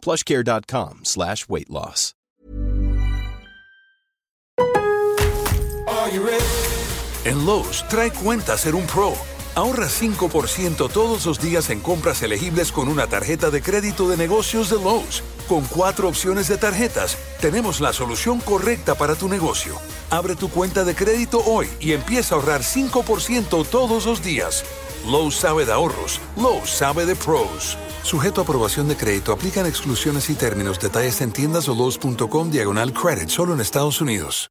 plushcare.com slash weight loss. En Lowe's, trae cuenta ser un pro. Ahorra 5% todos los días en compras elegibles con una tarjeta de crédito de negocios de Lowe's. Con cuatro opciones de tarjetas, tenemos la solución correcta para tu negocio. Abre tu cuenta de crédito hoy y empieza a ahorrar 5% todos los días. Lowe's sabe de ahorros. Lowe's sabe de pros. Sujeto a aprobación de crédito, aplican exclusiones y términos. Detalles en tiendas o Lowe's.com diagonal credit, solo en Estados Unidos.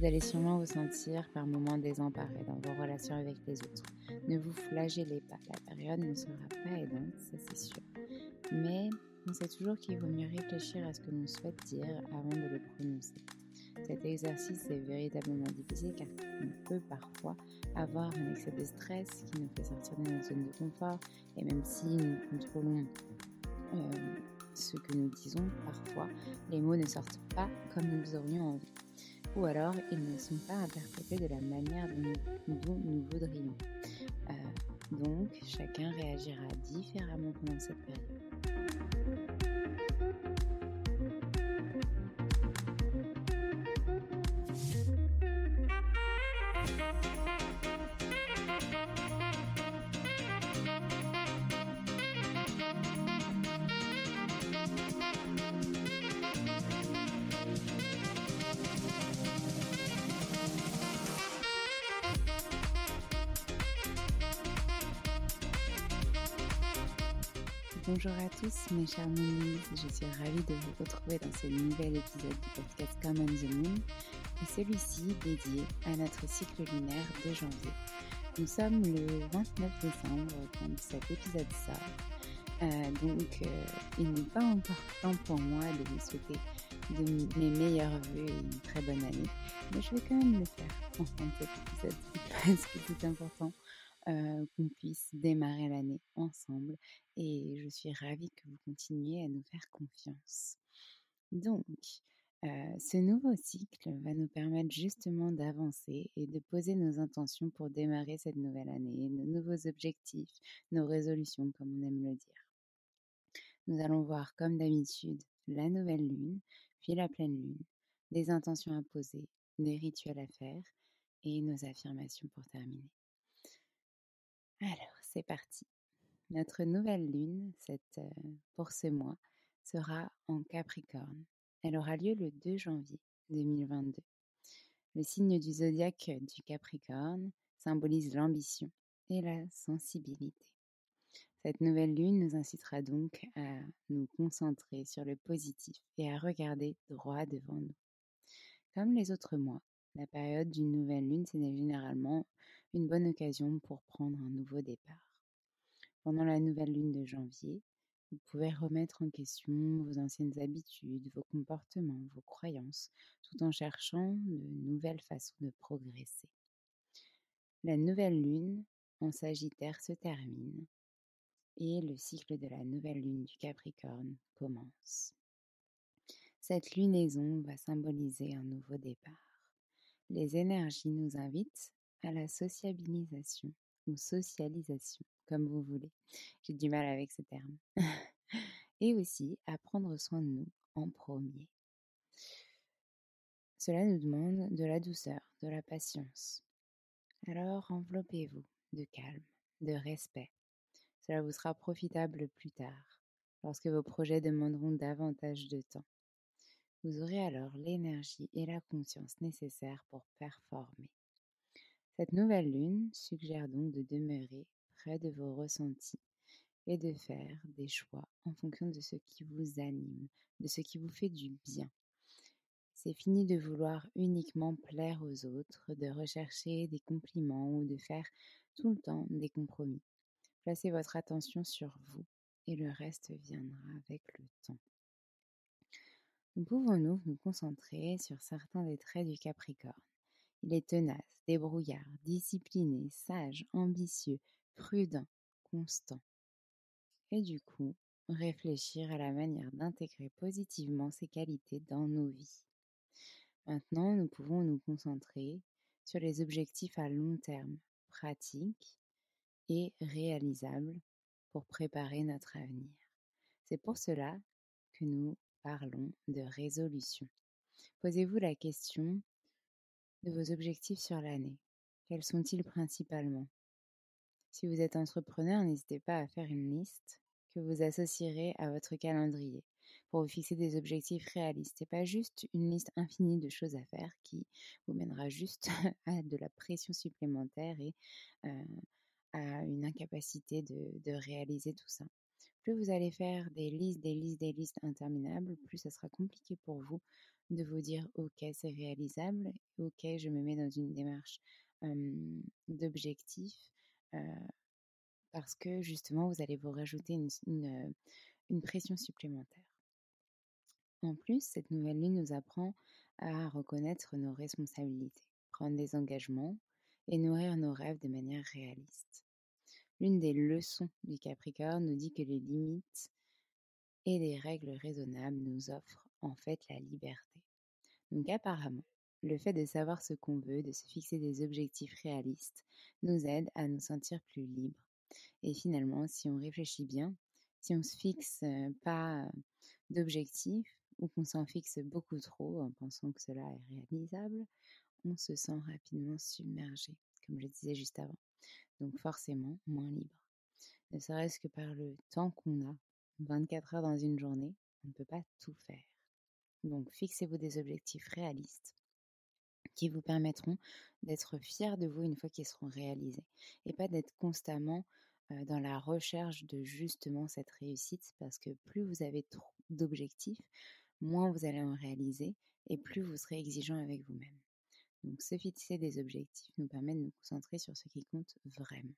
Vous allez sûrement vous sentir par moments désemparé dans vos relations avec les autres. Ne vous flagellez pas, la période ne sera pas aidante, ça c'est sûr. Mais on sait toujours qu'il vaut mieux réfléchir à ce que l'on souhaite dire avant de le prononcer. Cet exercice est véritablement difficile car on peut parfois avoir un excès de stress qui nous fait sortir de notre zone de confort et même si nous contrôlons euh, ce que nous disons, parfois les mots ne sortent pas comme nous aurions envie ou alors ils ne sont pas interprétés de la manière dont, nous voudrions. Euh, donc chacun réagira différemment pendant cette période. Bonjour à tous mes chers Moonies, je suis ravie de vous retrouver dans ce nouvel épisode du podcast Come on the Moon et celui-ci dédié à notre cycle lunaire de janvier. Nous sommes le 29 décembre quand cet épisode sort, euh, donc euh, il n'est pas encore temps pour moi de vous souhaiter de mes meilleurs voeux et une très bonne année, mais je vais quand même le faire en fin de cet épisode parce que c'est important euh, qu'on puisse démarrer l'année ensemble et je suis ravie que vous continuiez à nous faire confiance. Donc, euh, ce nouveau cycle va nous permettre justement d'avancer et de poser nos intentions pour démarrer cette nouvelle année, nos nouveaux objectifs, nos résolutions, comme on aime le dire. Nous allons voir, comme d'habitude, la nouvelle lune, puis la pleine lune, des intentions à poser, des rituels à faire et nos affirmations pour terminer. Alors, c'est parti. Notre nouvelle lune, cette, pour ce mois, sera en Capricorne. Elle aura lieu le 2 janvier 2022. Le signe du zodiaque du Capricorne symbolise l'ambition et la sensibilité. Cette nouvelle lune nous incitera donc à nous concentrer sur le positif et à regarder droit devant nous. Comme les autres mois, la période d'une nouvelle lune, c'est généralement une bonne occasion pour prendre un nouveau départ. Pendant la nouvelle lune de janvier, vous pouvez remettre en question vos anciennes habitudes, vos comportements, vos croyances, tout en cherchant de nouvelles façons de progresser. La nouvelle lune en Sagittaire se termine et le cycle de la nouvelle lune du Capricorne commence. Cette lunaison va symboliser un nouveau départ. Les énergies nous invitent à la sociabilisation ou socialisation, comme vous voulez. J'ai du mal avec ce terme. et aussi à prendre soin de nous en premier. Cela nous demande de la douceur, de la patience. Alors enveloppez-vous de calme, de respect. Cela vous sera profitable plus tard, lorsque vos projets demanderont davantage de temps. Vous aurez alors l'énergie et la conscience nécessaires pour performer. Cette nouvelle lune suggère donc de demeurer près de vos ressentis et de faire des choix en fonction de ce qui vous anime, de ce qui vous fait du bien. C'est fini de vouloir uniquement plaire aux autres, de rechercher des compliments ou de faire tout le temps des compromis. Placez votre attention sur vous et le reste viendra avec le temps. Nous pouvons-nous nous concentrer sur certains des traits du Capricorne? Il est tenace, débrouillard, discipliné, sage, ambitieux, prudent, constant. Et du coup, réfléchir à la manière d'intégrer positivement ces qualités dans nos vies. Maintenant, nous pouvons nous concentrer sur les objectifs à long terme, pratiques et réalisables pour préparer notre avenir. C'est pour cela que nous parlons de résolution. Posez-vous la question de vos objectifs sur l'année? Quels sont-ils principalement? Si vous êtes entrepreneur, n'hésitez pas à faire une liste que vous associerez à votre calendrier pour vous fixer des objectifs réalistes et pas juste une liste infinie de choses à faire qui vous mènera juste à de la pression supplémentaire et à une incapacité de réaliser tout ça plus vous allez faire des listes, des listes, des listes interminables, plus ça sera compliqué pour vous de vous dire ok c'est réalisable, ok je me mets dans une démarche d'objectif parce que justement vous allez vous rajouter une, une pression supplémentaire. En plus, cette nouvelle lune nous apprend à reconnaître nos responsabilités, prendre des engagements et nourrir nos rêves de manière réaliste. L'une des leçons du Capricorne nous dit que les limites et les règles raisonnables nous offrent en fait la liberté. Donc apparemment, le fait de savoir ce qu'on veut, de se fixer des objectifs réalistes, nous aide à nous sentir plus libres. Et finalement, si on réfléchit bien, si on ne se fixe pas d'objectifs ou qu'on s'en fixe beaucoup trop en pensant que cela est réalisable, on se sent rapidement submergé, comme je disais juste avant donc forcément moins libre. Ne serait-ce que par le temps qu'on a, 24 heures dans une journée, on ne peut pas tout faire. Donc fixez-vous des objectifs réalistes qui vous permettront d'être fiers de vous une fois qu'ils seront réalisés et pas d'être constamment dans la recherche de justement cette réussite parce que plus vous avez trop d'objectifs, moins vous allez en réaliser et plus vous serez exigeant avec vous-même. Donc se fixer des objectifs nous permet de nous concentrer sur ce qui compte vraiment.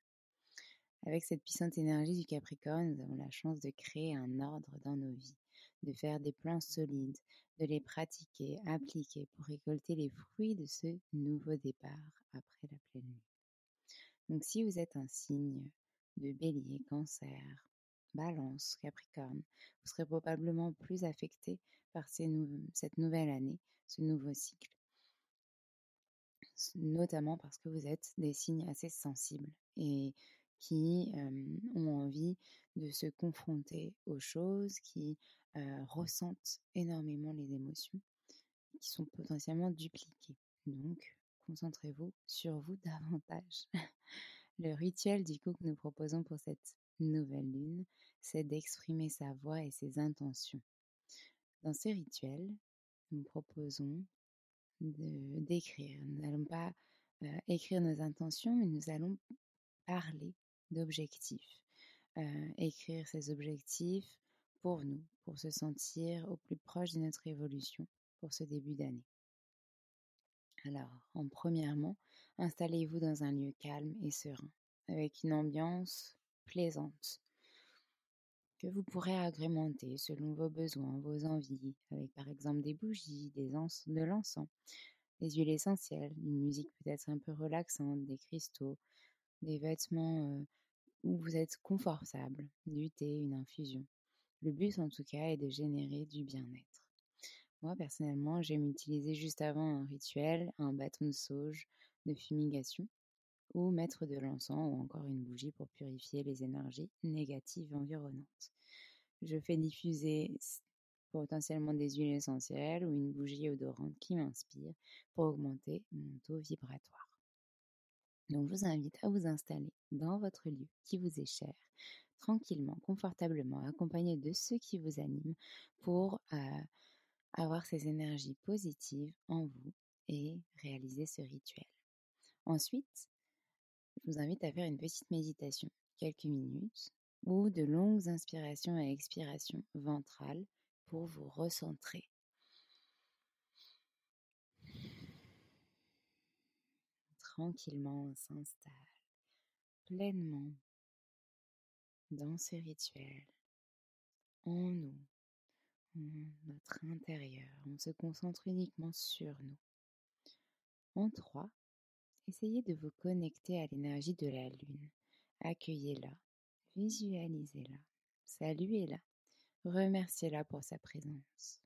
Avec cette puissante énergie du Capricorne, nous avons la chance de créer un ordre dans nos vies, de faire des plans solides, de les pratiquer, appliquer pour récolter les fruits de ce nouveau départ après la pleine lune. Donc si vous êtes un signe de bélier, cancer, balance, capricorne, vous serez probablement plus affecté par cette nouvelle année, ce nouveau cycle notamment parce que vous êtes des signes assez sensibles et qui ont envie de se confronter aux choses, qui ressentent énormément les émotions, qui sont potentiellement dupliquées. Donc, concentrez-vous sur vous davantage. Le rituel du coup que nous proposons pour cette nouvelle lune, c'est d'exprimer sa voix et ses intentions. Dans ce rituel, nous proposons d'écrire. Nous n'allons pas écrire nos intentions, mais nous allons parler d'objectifs. Écrire ces objectifs pour nous, pour se sentir au plus proche de notre évolution pour ce début d'année. Alors, en premièrement, installez-vous dans un lieu calme et serein, avec une ambiance plaisante, que vous pourrez agrémenter selon vos besoins, vos envies, avec par exemple des bougies, des de l'encens, des huiles essentielles, une musique peut-être un peu relaxante, des cristaux, des vêtements où vous êtes confortable, du thé, une infusion. Le but en tout cas est de générer du bien-être. Moi personnellement, j'aime utiliser juste avant un rituel un bâton de sauge de fumigation ou mettre de l'encens ou encore une bougie pour purifier les énergies négatives environnantes. Je fais diffuser potentiellement des huiles essentielles ou une bougie odorante qui m'inspire pour augmenter mon taux vibratoire. Donc je vous invite à vous installer dans votre lieu qui vous est cher, tranquillement, confortablement, accompagné de ceux qui vous animent pour euh, avoir ces énergies positives en vous et réaliser ce rituel. Ensuite, je vous invite à faire une petite méditation, quelques minutes, ou de longues inspirations et expirations ventrales pour vous recentrer. Tranquillement, on s'installe pleinement dans ce rituel, en nous, notre intérieur. On se concentre uniquement sur nous. En trois, Essayez de vous connecter à l'énergie de la lune. Accueillez-la, visualisez-la, saluez-la, remerciez-la pour sa présence.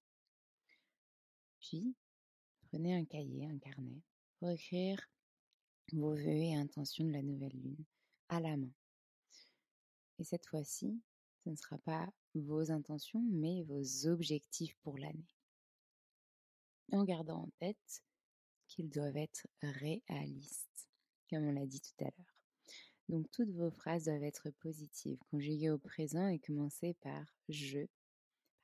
Puis, prenez un cahier, un carnet, pour écrire vos vœux et intentions de la nouvelle lune à la main. Et cette fois-ci, ce ne sera pas vos intentions, mais vos objectifs pour l'année. En gardant en tête qu'ils doivent être réalistes, comme on l'a dit tout à l'heure. Donc toutes vos phrases doivent être positives, conjuguées au présent et commencer par je.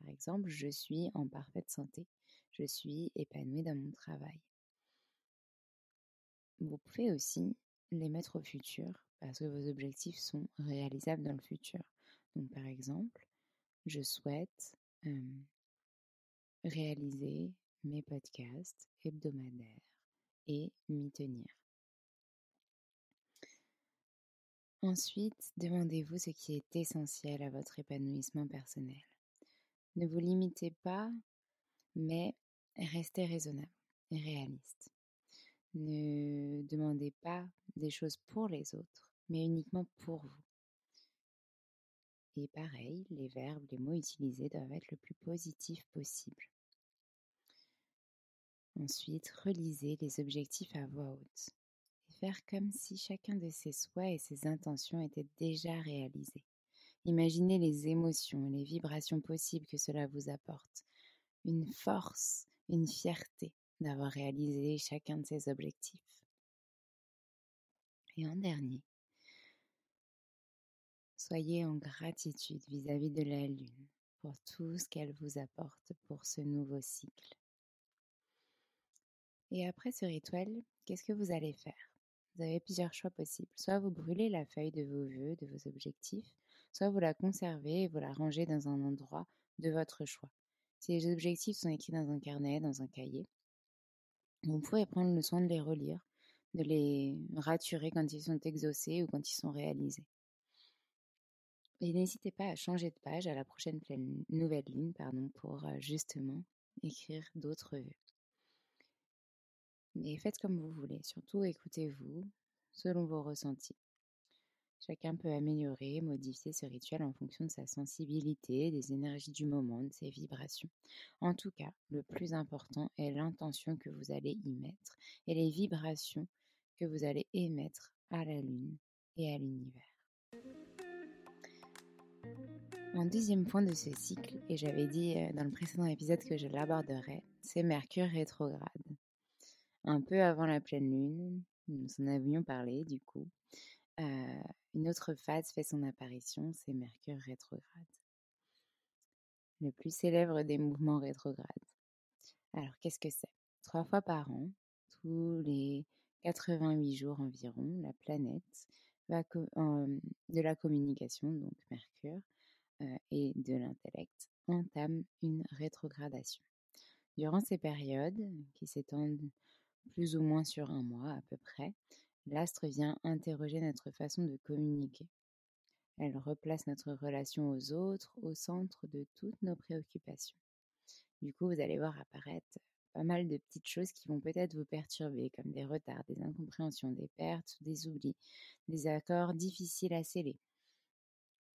Par exemple, je suis en parfaite santé, je suis épanouie dans mon travail. Vous pouvez aussi les mettre au futur parce que vos objectifs sont réalisables dans le futur. Donc par exemple, je souhaite réaliser mes podcasts hebdomadaires et m'y tenir. Ensuite, demandez-vous ce qui est essentiel à votre épanouissement personnel. Ne vous limitez pas, mais restez raisonnable et réaliste. Ne demandez pas des choses pour les autres, mais uniquement pour vous. Et pareil, les verbes, les mots utilisés doivent être le plus positifs possible. Ensuite, relisez les objectifs à voix haute et faire comme si chacun de ses souhaits et ses intentions étaient déjà réalisés. Imaginez les émotions et les vibrations possibles que cela vous apporte, une force, une fierté d'avoir réalisé chacun de ces objectifs. Et en dernier, soyez en gratitude vis-à-vis -vis de la Lune pour tout ce qu'elle vous apporte pour ce nouveau cycle. Et après ce rituel, qu'est-ce que vous allez faire? Vous avez plusieurs choix possibles. Soit vous brûlez la feuille de vos vœux, de vos objectifs, soit vous la conservez et vous la rangez dans un endroit de votre choix. Si les objectifs sont écrits dans un carnet, dans un cahier, vous pouvez prendre le soin de les relire, de les raturer quand ils sont exaucés ou quand ils sont réalisés. Et n'hésitez pas à changer de page à la prochaine nouvelle ligne pardon, pour euh, justement écrire d'autres vœux. Mais faites comme vous voulez, surtout écoutez-vous selon vos ressentis. Chacun peut améliorer, modifier ce rituel en fonction de sa sensibilité, des énergies du moment, de ses vibrations. En tout cas, le plus important est l'intention que vous allez y mettre et les vibrations que vous allez émettre à la Lune et à l'univers. Un deuxième point de ce cycle, et j'avais dit euh, dans le précédent épisode que je l'aborderai, c'est Mercure rétrograde un peu avant la pleine lune. Nous en avions parlé du coup. une autre phase fait son apparition, c'est Mercure rétrograde. Le plus célèbre des mouvements rétrogrades. Alors, qu'est-ce que c'est? Trois fois par an, tous les 88 jours environ, la planète va de la communication, donc Mercure, et de l'intellect, entame une rétrogradation. Durant ces périodes, qui s'étendent plus ou moins sur un mois à peu près, l'astre vient interroger notre façon de communiquer. Elle replace notre relation aux autres au centre de toutes nos préoccupations. Du coup, vous allez voir apparaître pas mal de petites choses qui vont peut-être vous perturber, comme des retards, des incompréhensions, des pertes, des oublis, des accords difficiles à sceller.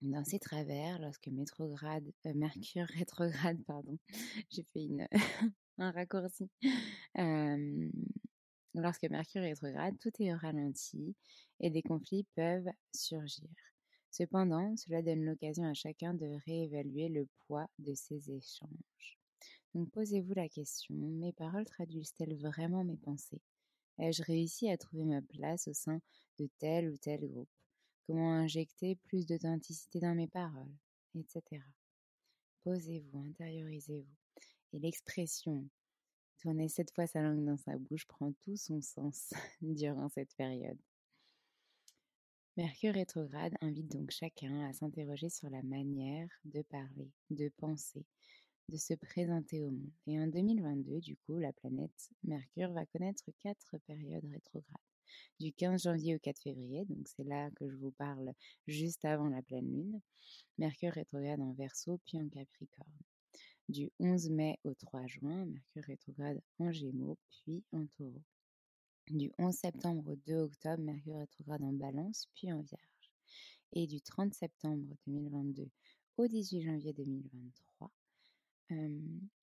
Dans ces travers, lorsque métrograde, euh, Mercure rétrograde, pardon, j'ai fait une, un raccourci. lorsque Mercure rétrograde, tout est ralenti et des conflits peuvent surgir. Cependant, cela donne l'occasion à chacun de réévaluer le poids de ces échanges. Donc posez-vous la question, mes paroles traduisent-elles vraiment mes pensées? Ai-je réussi à trouver ma place au sein de tel ou tel groupe? Comment injecter plus d'authenticité dans mes paroles Etc. Posez-vous, intériorisez-vous. Et l'expression tourner cette fois sa langue dans sa bouche prend tout son sens durant cette période. Mercure rétrograde invite donc chacun à s'interroger sur la manière de parler, de penser, de se présenter au monde. Et en 2022, du coup, la planète Mercure va connaître quatre périodes rétrogrades. Du 15 janvier au 4 février, donc c'est là que je vous parle juste avant la pleine lune. Mercure rétrograde en Verseau puis en Capricorne. Du 11 mai au 3 juin, Mercure rétrograde en Gémeaux puis en Taureau. Du 11 septembre au 2 octobre, Mercure rétrograde en Balance puis en Vierge. Et du 30 septembre 2022 au 18 janvier 2023,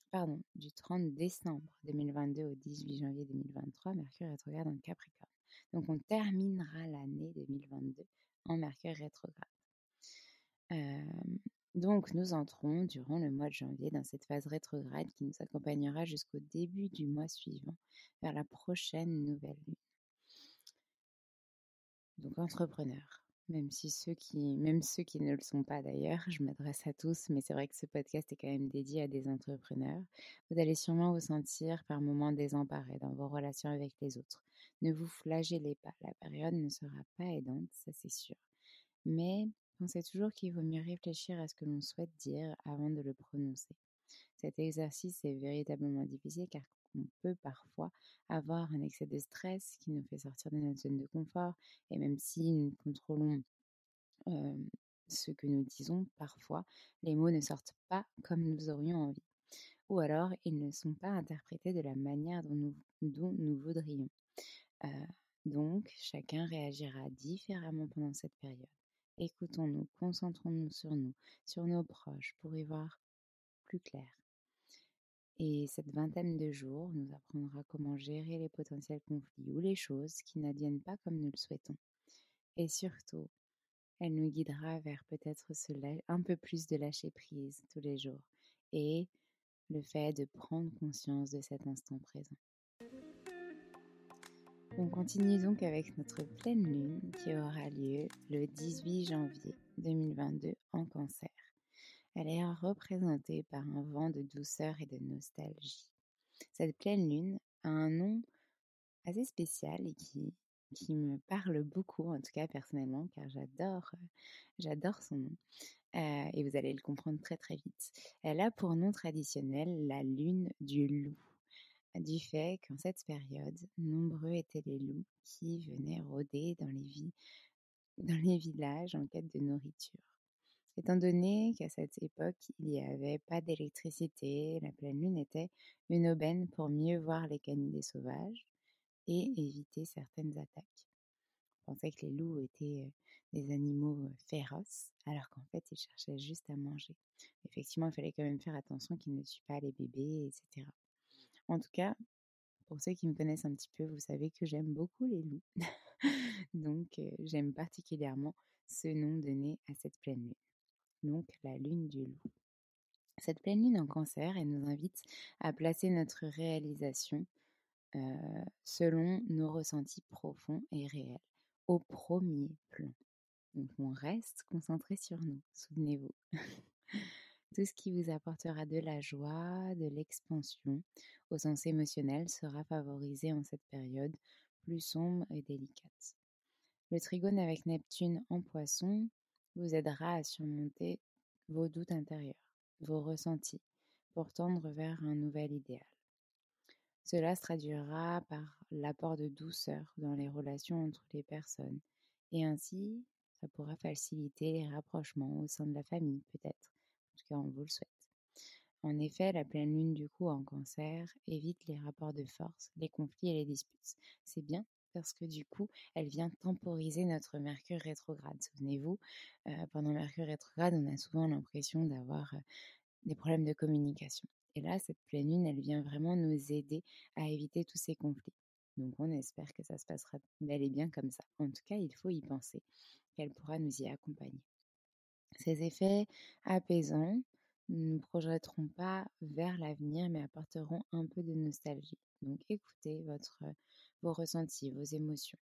pardon, du 30 décembre 2022 au 18 janvier 2023, Mercure rétrograde en Capricorne. Donc on terminera l'année 2022 en Mercure rétrograde. donc nous entrons durant le mois de janvier dans cette phase rétrograde qui nous accompagnera jusqu'au début du mois suivant, vers la prochaine nouvelle lune. Donc entrepreneur, même ceux qui, même ceux qui ne le sont pas d'ailleurs, je m'adresse à tous, mais c'est vrai que ce podcast est quand même dédié à des entrepreneurs. Vous allez sûrement vous sentir par moments désemparés dans vos relations avec les autres. Ne vous flagellez pas, la période ne sera pas aidante, ça c'est sûr. Mais pensez toujours qu'il vaut mieux réfléchir à ce que l'on souhaite dire avant de le prononcer. Cet exercice est véritablement difficile car on peut parfois avoir un excès de stress qui nous fait sortir de notre zone de confort. Et même si nous contrôlons ce que nous disons, parfois, les mots ne sortent pas comme nous aurions envie. Ou alors, ils ne sont pas interprétés de la manière dont nous, dont nous voudrions. Donc, chacun réagira différemment pendant cette période. Écoutons-nous, concentrons-nous sur nous, sur nos proches, pour y voir plus clair. Et cette vingtaine de jours nous apprendra comment gérer les potentiels conflits ou les choses qui n'adviennent pas comme nous le souhaitons. Et surtout, elle nous guidera vers peut-être un peu plus de lâcher prise tous les jours et le fait de prendre conscience de cet instant présent. On continue donc avec notre pleine lune qui aura lieu le 18 janvier 2022 en cancer. Elle est représentée par un vent de douceur et de nostalgie. Cette pleine lune a un nom assez spécial et qui, me parle beaucoup, en tout cas personnellement, car j'adore, j'adore son nom. Euh, et vous allez le comprendre très très vite. Elle a pour nom traditionnel la lune du loup, du fait qu'en cette période, nombreux étaient les loups qui venaient rôder dans les, villages en quête de nourriture. Étant donné qu'à cette époque, il n'y avait pas d'électricité, la pleine lune était une aubaine pour mieux voir les canidés sauvages et éviter certaines attaques. On pensait que les loups étaient des animaux féroces, alors qu'en fait, ils cherchaient juste à manger. Effectivement, il fallait quand même faire attention qu'ils ne tuent pas les bébés, etc. En tout cas, pour ceux qui me connaissent un petit peu, vous savez que j'aime beaucoup les loups. Donc, j'aime particulièrement ce nom donné à cette pleine lune donc la lune du loup. Cette pleine lune en cancer, elle nous invite à placer notre réalisation selon nos ressentis profonds et réels au premier plan. Donc on reste concentré sur nous, souvenez-vous. Tout ce qui vous apportera de la joie, de l'expansion au sens émotionnel sera favorisé en cette période plus sombre et délicate. Le trigone avec Neptune en poisson vous aidera à surmonter vos doutes intérieurs, vos ressentis, pour tendre vers un nouvel idéal. Cela se traduira par l'apport de douceur dans les relations entre les personnes et ainsi ça pourra faciliter les rapprochements au sein de la famille peut-être en tout cas, on vous le souhaite. En effet, la pleine lune du coup en cancer évite les rapports de force, les conflits et les disputes. C'est bien parce que du coup, elle vient temporiser notre Mercure rétrograde. Souvenez-vous, euh, pendant Mercure rétrograde, on a souvent l'impression d'avoir euh, des problèmes de communication. Et là, cette pleine lune, elle vient vraiment nous aider à éviter tous ces conflits. Donc on espère que ça se passera bel et bien comme ça. En tout cas, il faut y penser, qu'elle pourra nous y accompagner. Ces effets apaisants ne nous projetteront pas vers l'avenir, mais apporteront un peu de nostalgie. Donc écoutez votre, vos ressentis, vos émotions.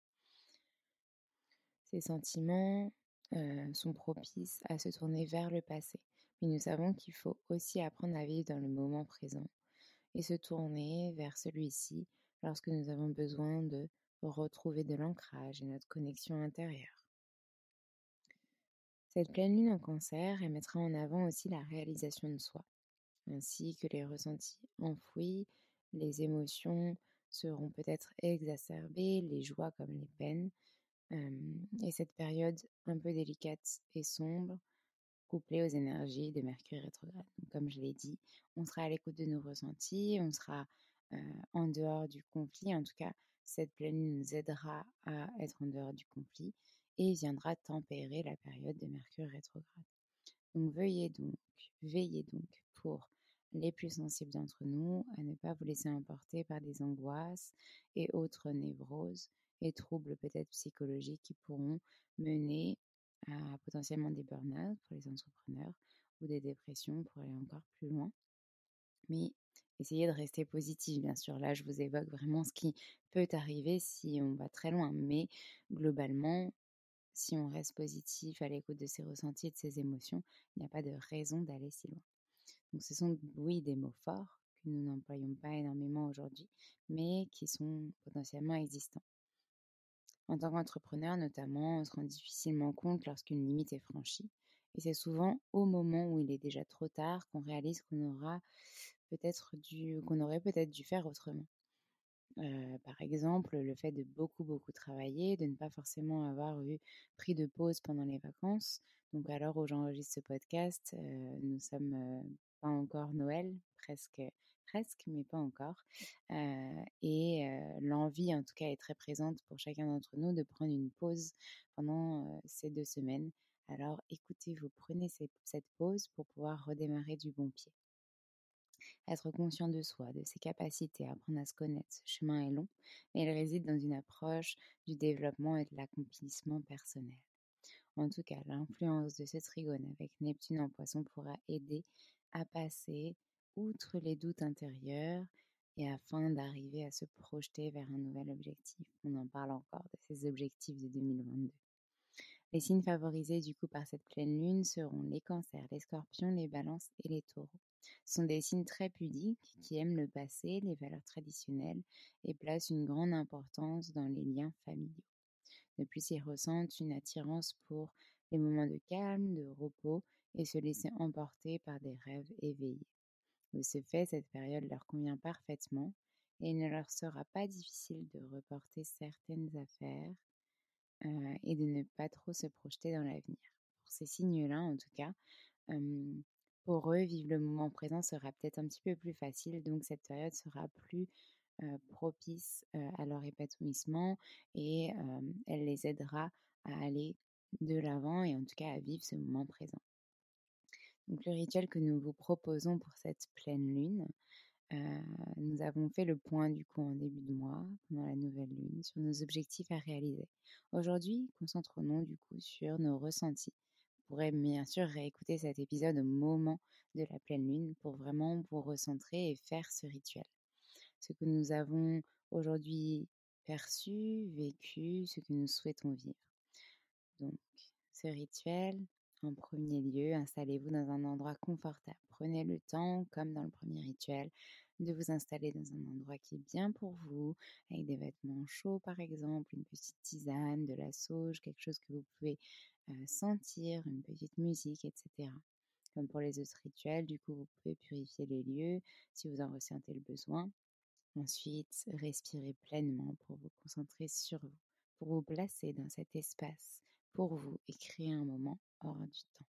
Ces sentiments euh, sont propices à se tourner vers le passé, mais nous savons qu'il faut aussi apprendre à vivre dans le moment présent et se tourner vers celui-ci lorsque nous avons besoin de retrouver de l'ancrage et notre connexion intérieure. Cette pleine lune en cancer, elle mettra en avant aussi la réalisation de soi, ainsi que les ressentis enfouis, les émotions seront peut-être exacerbées, les joies comme les peines. et cette période un peu délicate et sombre, couplée aux énergies de Mercure rétrograde. comme je l'ai dit, on sera à l'écoute de nos ressentis, on sera en dehors du conflit. En tout cas, cette pleine lune nous aidera à être en dehors du conflit et viendra tempérer la période de Mercure rétrograde. Donc veuillez donc, veillez donc pour les plus sensibles d'entre nous à ne pas vous laisser emporter par des angoisses et autres névroses et troubles peut-être psychologiques qui pourront mener à potentiellement des burn-out pour les entrepreneurs ou des dépressions pour aller encore plus loin. Mais essayez de rester positif, bien sûr. Là, je vous évoque vraiment ce qui peut arriver si on va très loin. Mais globalement, si on reste positif à l'écoute de ses ressentis et de ses émotions, il n'y a pas de raison d'aller si loin. Donc ce sont, oui, des mots forts que nous n'employons pas énormément aujourd'hui, mais qui sont potentiellement existants. En tant qu'entrepreneur, notamment, on se rend difficilement compte lorsqu'une limite est franchie. Et c'est souvent au moment où il est déjà trop tard qu'on réalise qu'on aura peut-être dû, qu'on aurait peut-être dû faire autrement par exemple, le fait de beaucoup, beaucoup travailler, de ne pas forcément avoir eu pris de pause pendant les vacances. Donc, l'heure où j'enregistre ce podcast, nous sommes pas encore Noël, presque, presque, mais pas encore. et l'envie, en tout cas, est très présente pour chacun d'entre nous de prendre une pause pendant ces deux semaines. Alors, écoutez, vous prenez cette pause pour pouvoir redémarrer du bon pied. Être conscient de soi, de ses capacités, apprendre à se connaître. Ce chemin est long, mais il réside dans une approche du développement et de l'accomplissement personnel. En tout cas, l'influence de ce trigone avec Neptune en poisson pourra aider à passer outre les doutes intérieurs et afin d'arriver à se projeter vers un nouvel objectif. On en parle encore de ces objectifs de 2022. Les signes favorisés du coup par cette pleine lune seront les cancers, les scorpions, les balances et les taureaux. Ce sont des signes très pudiques qui aiment le passé, les valeurs traditionnelles et placent une grande importance dans les liens familiaux. De plus, ils ressentent une attirance pour les moments de calme, de repos et se laisser emporter par des rêves éveillés. De ce fait, cette période leur convient parfaitement et il ne leur sera pas difficile de reporter certaines affaires euh, et de ne pas trop se projeter dans l'avenir. Pour ces signes-là, en tout cas, pour eux, vivre le moment présent sera peut-être un petit peu plus facile, donc cette période sera plus propice à leur épanouissement et elle les aidera à aller de l'avant et en tout cas à vivre ce moment présent. Donc le rituel que nous vous proposons pour cette pleine lune, nous avons fait le point du coup en début de mois, pendant la nouvelle lune, sur nos objectifs à réaliser. Aujourd'hui, concentrons-nous du coup sur nos ressentis pourrez bien sûr réécouter cet épisode au moment de la pleine lune pour vraiment vous recentrer et faire ce rituel. Ce que nous avons aujourd'hui perçu, vécu, ce que nous souhaitons vivre. Donc, ce rituel, en premier lieu, installez-vous dans un endroit confortable. Prenez le temps, comme dans le premier rituel, de vous installer dans un endroit qui est bien pour vous, avec des vêtements chauds par exemple, une petite tisane, de la sauge, quelque chose que vous pouvez sentir, une petite musique, etc. Comme pour les autres rituels, du coup, vous pouvez purifier les lieux si vous en ressentez le besoin. Ensuite, respirez pleinement pour vous concentrer sur vous, pour vous placer dans cet espace pour vous et créer un moment hors du temps.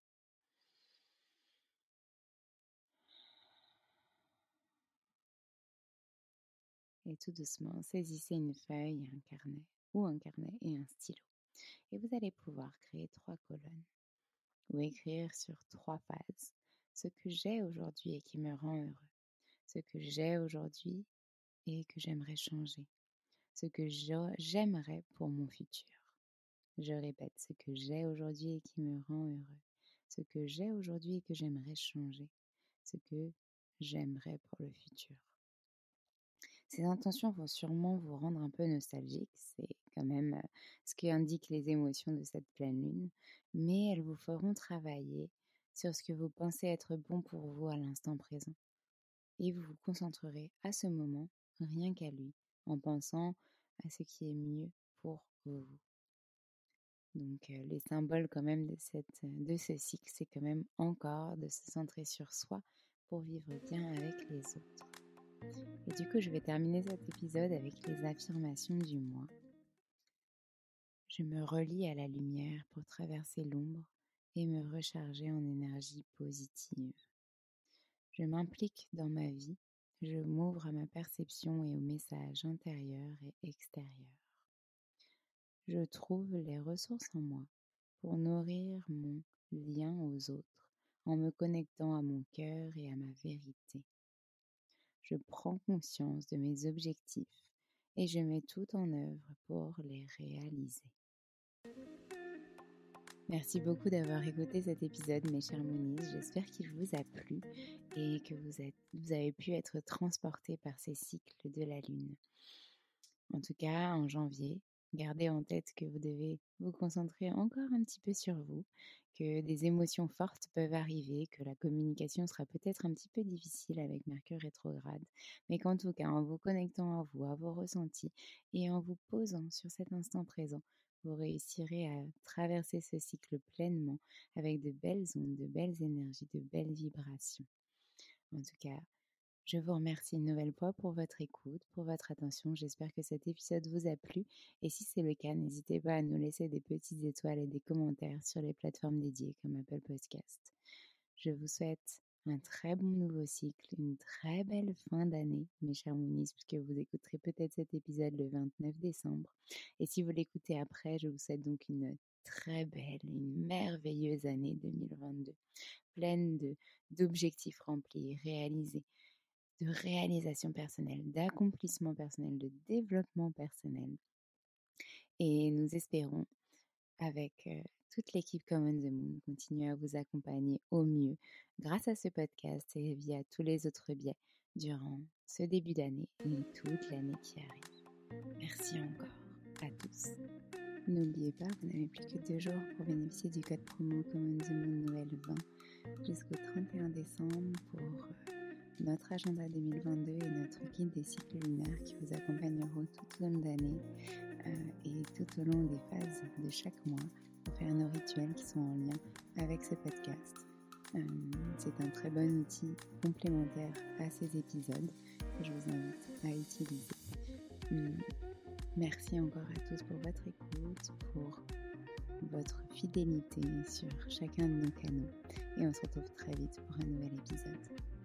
Et tout doucement, saisissez une feuille, un carnet ou un carnet et un stylo. Et vous allez pouvoir créer trois colonnes ou écrire sur trois phases ce que j'ai aujourd'hui et qui me rend heureux, ce que j'ai aujourd'hui et que j'aimerais changer, ce que j'aimerais pour mon futur. Je répète ce que j'ai aujourd'hui et qui me rend heureux, ce que j'ai aujourd'hui et que j'aimerais changer, ce que j'aimerais pour le futur. Ces intentions vont sûrement vous rendre un peu nostalgique, c'est quand même ce qui indique les émotions de cette pleine lune, mais elles vous feront travailler sur ce que vous pensez être bon pour vous à l'instant présent. Et vous vous concentrerez à ce moment rien qu'à lui, en pensant à ce qui est mieux pour vous. Donc les symboles quand même de, cette, de ce cycle, c'est quand même encore de se centrer sur soi pour vivre bien avec les autres. Et du coup, je vais terminer cet épisode avec les affirmations du mois. Je me relie à la lumière pour traverser l'ombre et me recharger en énergie positive. Je m'implique dans ma vie, je m'ouvre à ma perception et aux messages intérieurs et extérieurs. Je trouve les ressources en moi pour nourrir mon lien aux autres en me connectant à mon cœur et à ma vérité. Je prends conscience de mes objectifs et je mets tout en œuvre pour les réaliser. Merci beaucoup d'avoir écouté cet épisode, mes chers Moonies. J'espère qu'il vous a plu et que vous, vous avez pu être transportés par ces cycles de la Lune. En tout cas, en janvier, gardez en tête que vous devez vous concentrer encore un petit peu sur vous, que des émotions fortes peuvent arriver, que la communication sera peut-être un petit peu difficile avec Mercure rétrograde, mais qu'en tout cas, en vous connectant à vous, à vos ressentis et en vous posant sur cet instant présent, vous réussirez à traverser ce cycle pleinement avec de belles ondes, de belles énergies, de belles vibrations. En tout cas, je vous remercie une nouvelle fois pour votre écoute, pour votre attention. J'espère que cet épisode vous a plu. Et si c'est le cas, n'hésitez pas à nous laisser des petites étoiles et des commentaires sur les plateformes dédiées comme Apple Podcast. Je vous souhaite un très bon nouveau cycle, une très belle fin d'année, mes chers Moonies, puisque vous écouterez peut-être cet épisode le 29 décembre. Et si vous l'écoutez après, je vous souhaite donc une très belle, une merveilleuse année 2022, pleine de d'objectifs remplis, réalisés, de réalisation personnelle, d'accomplissement personnel, de développement personnel. Et nous espérons, avec euh, toute l'équipe Common the Moon, continuer à vous accompagner au mieux grâce à ce podcast et via tous les autres biais durant ce début d'année et toute l'année qui arrive. Merci encore à tous. N'oubliez pas, vous n'avez plus que deux jours pour bénéficier du code promo Common the Moon Noël 20 jusqu'au 31 décembre pour euh, notre agenda 2022 et notre guide des cycles lunaires qui vous accompagneront tout au long d'année euh, et tout au long des phases de chaque mois faire nos rituels qui sont en lien avec ce podcast. Euh, c'est un très bon outil complémentaire à ces épisodes que je vous invite à utiliser. Hum, merci encore à tous pour votre écoute, pour votre fidélité sur chacun de nos canaux et on se retrouve très vite pour un nouvel épisode.